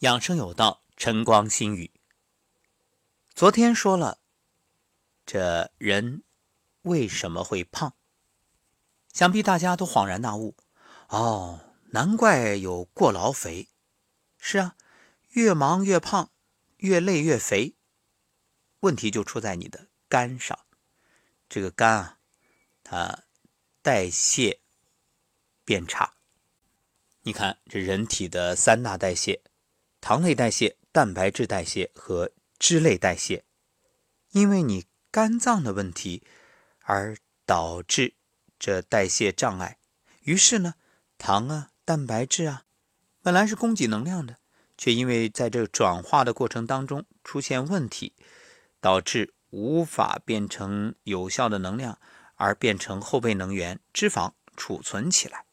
养生有道，晨光心语。昨天说了，这人为什么会胖？想必大家都恍然大悟。哦，难怪有过劳肥。是啊，越忙越胖，越累越肥。问题就出在你的肝上。这个肝啊，它代谢变差。你看，这人体的三大代谢：糖类代谢、蛋白质代谢和脂类代谢。因为你肝脏的问题而导致这代谢障碍，于是呢，糖啊、蛋白质啊，本来是供给能量的，却因为在这转化的过程当中出现问题，导致无法变成有效的能量，而变成后备能源——脂肪储存起来。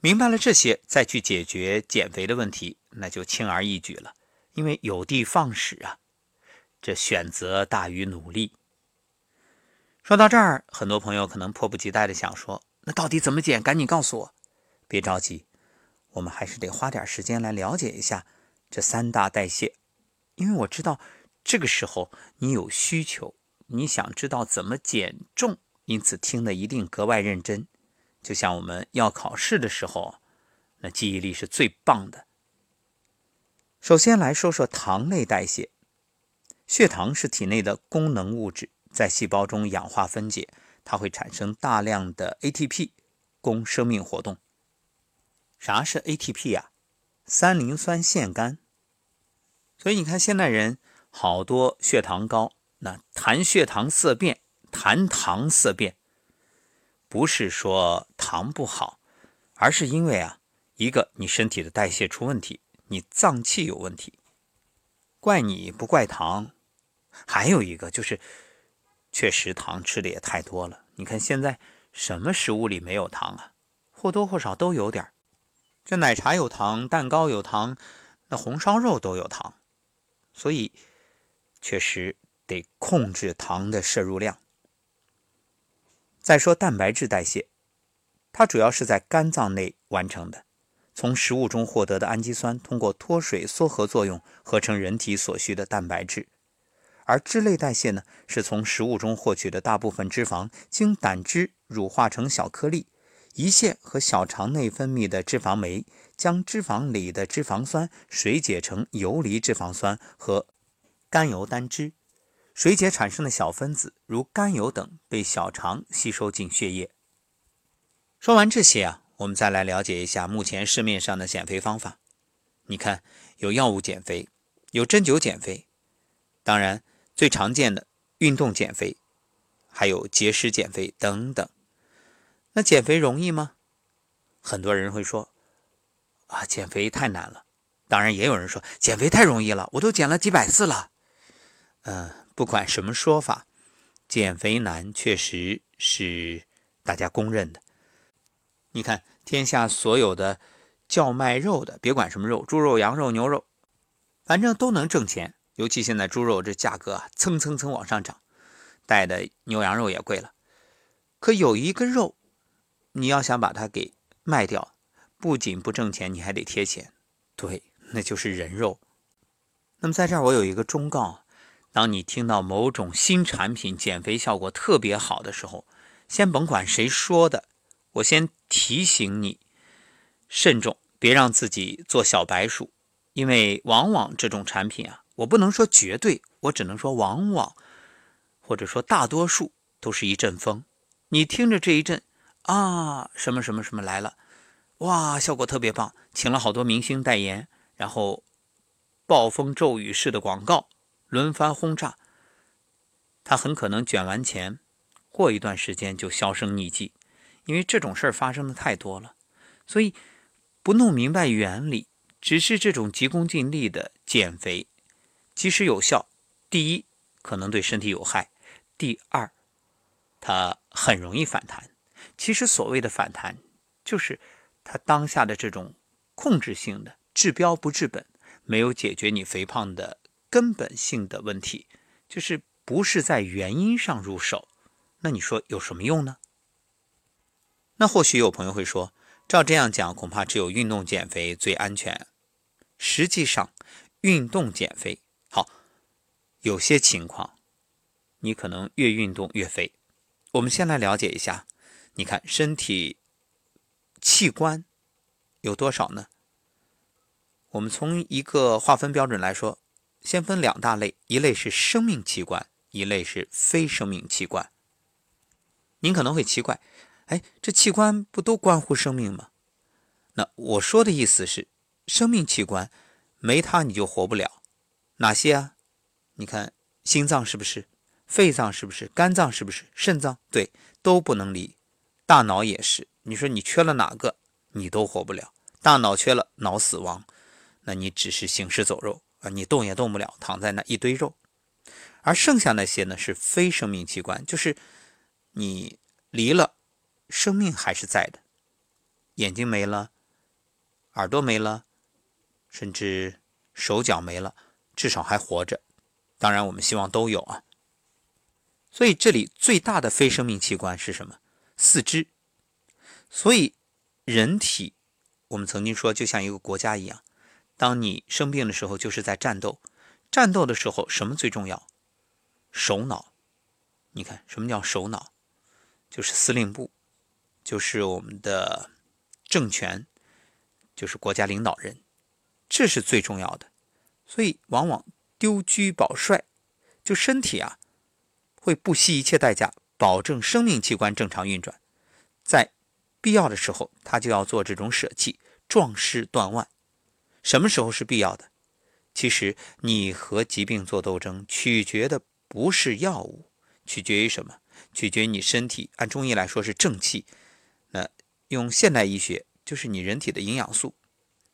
明白了这些，再去解决减肥的问题，那就轻而易举了。因为有的放矢啊，这选择大于努力。说到这儿，很多朋友可能迫不及待的想说：“那到底怎么减？赶紧告诉我！”别着急，我们还是得花点时间来了解一下这三大代谢，因为我知道这个时候你有需求，你想知道怎么减重，因此听的一定格外认真。就像我们要考试的时候，那记忆力是最棒的。首先来说说糖类代谢，血糖是体内的功能物质，在细胞中氧化分解，它会产生大量的 ATP，供生命活动。啥是 ATP 呀？三磷酸腺苷。所以你看，现代人好多血糖高，那谈血糖色变，谈糖色变。不是说糖不好，而是因为啊，一个你身体的代谢出问题，你脏器有问题，怪你不怪糖。还有一个就是，确实糖吃的也太多了。你看现在什么食物里没有糖啊？或多或少都有点这奶茶有糖，蛋糕有糖，那红烧肉都有糖，所以确实得控制糖的摄入量。再说蛋白质代谢，它主要是在肝脏内完成的，从食物中获得的氨基酸通过脱水缩合作用合成人体所需的蛋白质，而脂类代谢呢，是从食物中获取的大部分脂肪经胆汁乳化成小颗粒，胰腺和小肠内分泌的脂肪酶将脂肪里的脂肪酸水解成游离脂肪酸和甘油单脂。水解产生的小分子，如甘油等，被小肠吸收进血液。说完这些啊，我们再来了解一下目前市面上的减肥方法。你看，有药物减肥，有针灸减肥，当然最常见的运动减肥，还有节食减肥等等。那减肥容易吗？很多人会说啊，减肥太难了。当然，也有人说减肥太容易了，我都减了几百次了。嗯。不管什么说法，减肥难确实是大家公认的。你看，天下所有的叫卖肉的，别管什么肉，猪肉、羊肉、牛肉，反正都能挣钱。尤其现在猪肉这价格啊，蹭蹭蹭往上涨，带的牛羊肉也贵了。可有一个肉，你要想把它给卖掉，不仅不挣钱，你还得贴钱。对，那就是人肉。那么在这儿，我有一个忠告。当你听到某种新产品减肥效果特别好的时候，先甭管谁说的，我先提醒你慎重，别让自己做小白鼠。因为往往这种产品啊，我不能说绝对，我只能说往往，或者说大多数都是一阵风。你听着这一阵啊，什么什么什么来了，哇，效果特别棒，请了好多明星代言，然后暴风骤雨式的广告。轮番轰炸，他很可能卷完钱，过一段时间就销声匿迹，因为这种事儿发生的太多了。所以不弄明白原理，只是这种急功近利的减肥，即使有效，第一可能对身体有害，第二它很容易反弹。其实所谓的反弹，就是它当下的这种控制性的治标不治本，没有解决你肥胖的。根本性的问题就是不是在原因上入手，那你说有什么用呢？那或许有朋友会说，照这样讲，恐怕只有运动减肥最安全。实际上，运动减肥好，有些情况你可能越运动越肥。我们先来了解一下，你看身体器官有多少呢？我们从一个划分标准来说，先分两大类，一类是生命器官，一类是非生命器官。您可能会奇怪，哎，这器官不都关乎生命吗？那我说的意思是，生命器官没它你就活不了。哪些啊？你看心脏是不是？肺脏是不是？肝脏是不是？肾脏对，都不能离。大脑也是。你说你缺了哪个，你都活不了。大脑缺了，脑死亡，那你只是行尸走肉啊！你动也动不了，躺在那一堆肉。而剩下那些呢，是非生命器官，就是你离了，生命还是在的。眼睛没了，耳朵没了，甚至手脚没了，至少还活着。当然，我们希望都有啊。所以这里最大的非生命器官是什么？四肢。所以人体，我们曾经说就像一个国家一样，当你生病的时候，就是在战斗。战斗的时候，什么最重要？首脑。你看，什么叫首脑？就是司令部，就是我们的政权，就是国家领导人，这是最重要的。所以往往丢车保帅，就身体啊。会不惜一切代价保证生命器官正常运转，在必要的时候，他就要做这种舍弃，壮士断腕。什么时候是必要的？其实你和疾病做斗争，取决的不是药物，取决于什么？取决于你身体。按中医来说是正气，那用现代医学就是你人体的营养素。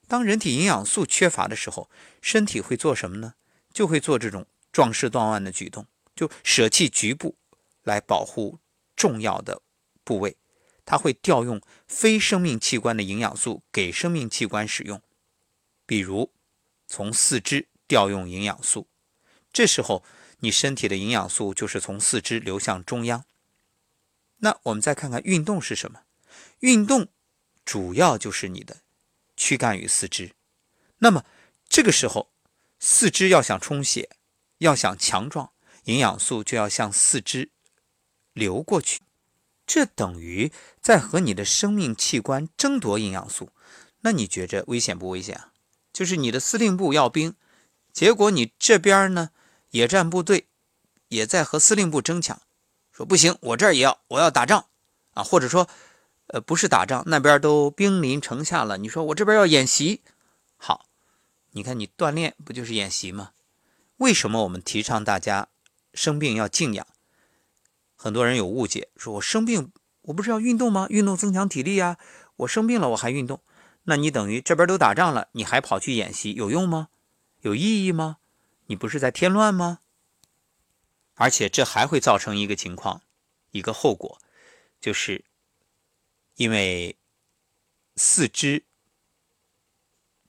当人体营养素缺乏的时候，身体会做什么呢？就会做这种壮士断腕的举动。就舍弃局部来保护重要的部位，它会调用非生命器官的营养素给生命器官使用，比如从四肢调用营养素，这时候你身体的营养素就是从四肢流向中央。那我们再看看运动是什么？运动主要就是你的躯干与四肢。那么这个时候，四肢要想充血，要想强壮。营养素就要向四肢流过去，这等于在和你的生命器官争夺营养素。那你觉着危险不危险啊？就是你的司令部要兵，结果你这边呢，野战部队也在和司令部争抢，说不行，我这儿也要，我要打仗啊，或者说，呃，不是打仗，那边都兵临城下了，你说我这边要演习，好，你看你锻炼不就是演习吗？为什么我们提倡大家？生病要静养，很多人有误解，说我生病，我不是要运动吗？运动增强体力呀。我生病了，我还运动，那你等于这边都打仗了，你还跑去演习，有用吗？有意义吗？你不是在添乱吗？而且这还会造成一个情况，一个后果，就是因为四肢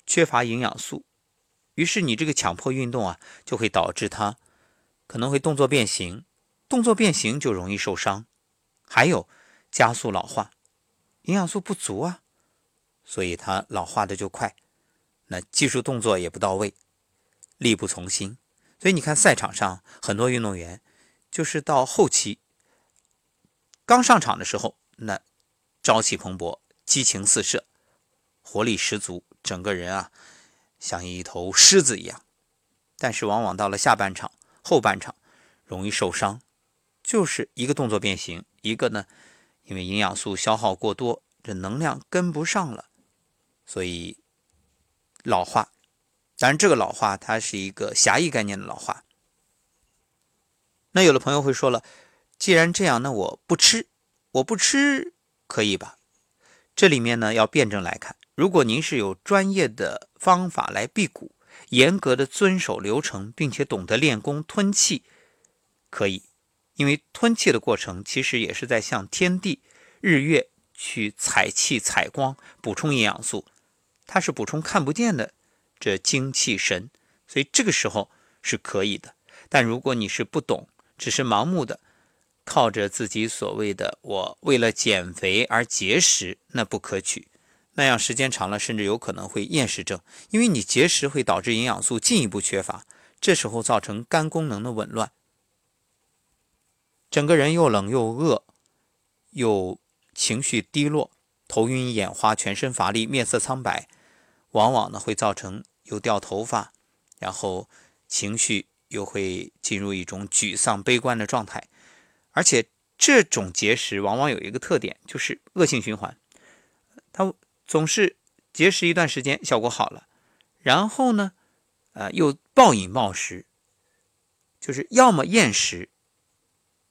缺乏营养素，于是你这个强迫运动啊，就会导致它。可能会动作变形，动作变形就容易受伤，还有加速老化，营养素不足啊，所以它老化的就快，那技术动作也不到位，力不从心，所以你看赛场上很多运动员，就是到后期刚上场的时候，那朝气蓬勃，激情四射，活力十足，整个人啊像一头狮子一样，但是往往到了下半场。后半场容易受伤，就是一个动作变形，一个呢，因为营养素消耗过多，这能量跟不上了，所以老化。当然，这个老化它是一个狭义概念的老化。那有的朋友会说了，既然这样，那我不吃，我不吃可以吧？这里面呢要辩证来看，如果您是有专业的方法来辟谷。严格的遵守流程，并且懂得练功吞气，可以，因为吞气的过程其实也是在向天地、日月去采气、采光，补充营养素，它是补充看不见的这精气神，所以这个时候是可以的。但如果你是不懂，只是盲目的靠着自己所谓的“我为了减肥而节食”，那不可取。那样时间长了，甚至有可能会厌食症，因为你节食会导致营养素进一步缺乏，这时候造成肝功能的紊乱，整个人又冷又饿，又情绪低落，头晕眼花，全身乏力，面色苍白，往往呢会造成又掉头发，然后情绪又会进入一种沮丧悲观的状态，而且这种节食往往有一个特点，就是恶性循环，它。总是节食一段时间，效果好了，然后呢，呃，又暴饮暴食，就是要么厌食，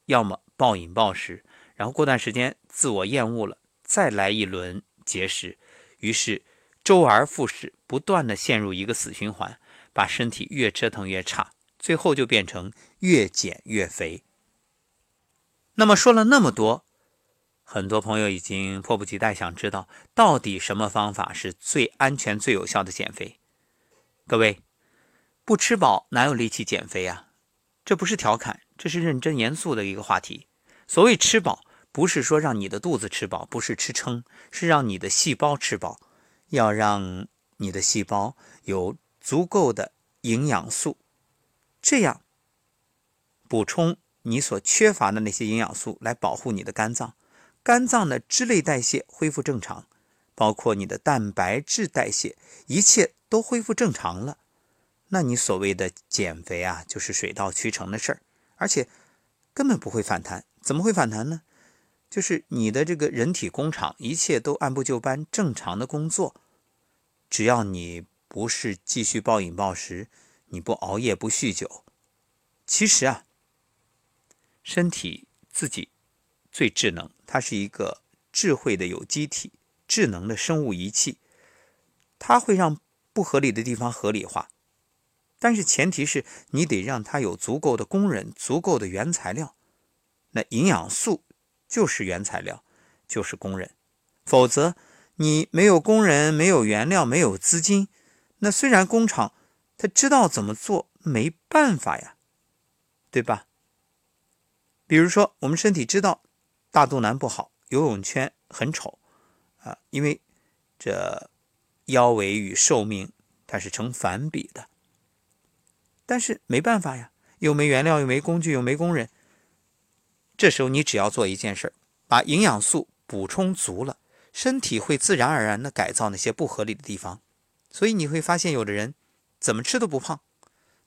要么暴饮暴食，然后过段时间自我厌恶了，再来一轮节食，于是周而复始，不断的陷入一个死循环，把身体越折腾越差，最后就变成越减越肥。那么说了那么多。很多朋友已经迫不及待想知道，到底什么方法是最安全、最有效的减肥？各位，不吃饱哪有力气减肥啊？这不是调侃，这是认真严肃的一个话题。所谓吃饱，不是说让你的肚子吃饱，不是吃撑，是让你的细胞吃饱，要让你的细胞有足够的营养素，这样补充你所缺乏的那些营养素，来保护你的肝脏。肝脏的脂类代谢恢复正常，包括你的蛋白质代谢，一切都恢复正常了。那你所谓的减肥啊，就是水到渠成的事儿，而且根本不会反弹。怎么会反弹呢？就是你的这个人体工厂，一切都按部就班，正常的工作。只要你不是继续暴饮暴食，你不熬夜不酗酒，其实啊，身体自己。最智能，它是一个智慧的有机体，智能的生物仪器，它会让不合理的地方合理化，但是前提是你得让它有足够的工人，足够的原材料。那营养素就是原材料，就是工人，否则你没有工人，没有原料，没有资金，那虽然工厂他知道怎么做，没办法呀，对吧？比如说我们身体知道。大肚腩不好，游泳圈很丑，啊，因为这腰围与寿命它是成反比的。但是没办法呀，又没原料，又没工具，又没工人。这时候你只要做一件事把营养素补充足了，身体会自然而然的改造那些不合理的地方。所以你会发现，有的人怎么吃都不胖。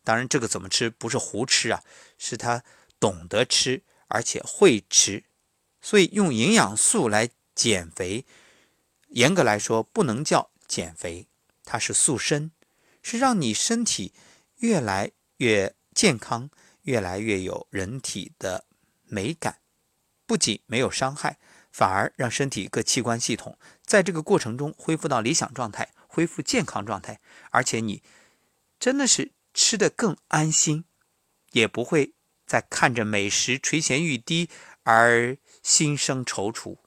当然，这个怎么吃不是胡吃啊，是他懂得吃，而且会吃。所以用营养素来减肥，严格来说不能叫减肥，它是塑身，是让你身体越来越健康，越来越有人体的美感，不仅没有伤害，反而让身体各器官系统在这个过程中恢复到理想状态，恢复健康状态，而且你真的是吃得更安心，也不会再看着美食垂涎欲滴而。心生踌躇，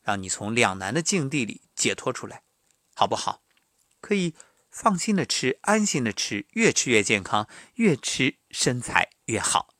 让你从两难的境地里解脱出来，好不好？可以放心的吃，安心的吃，越吃越健康，越吃身材越好。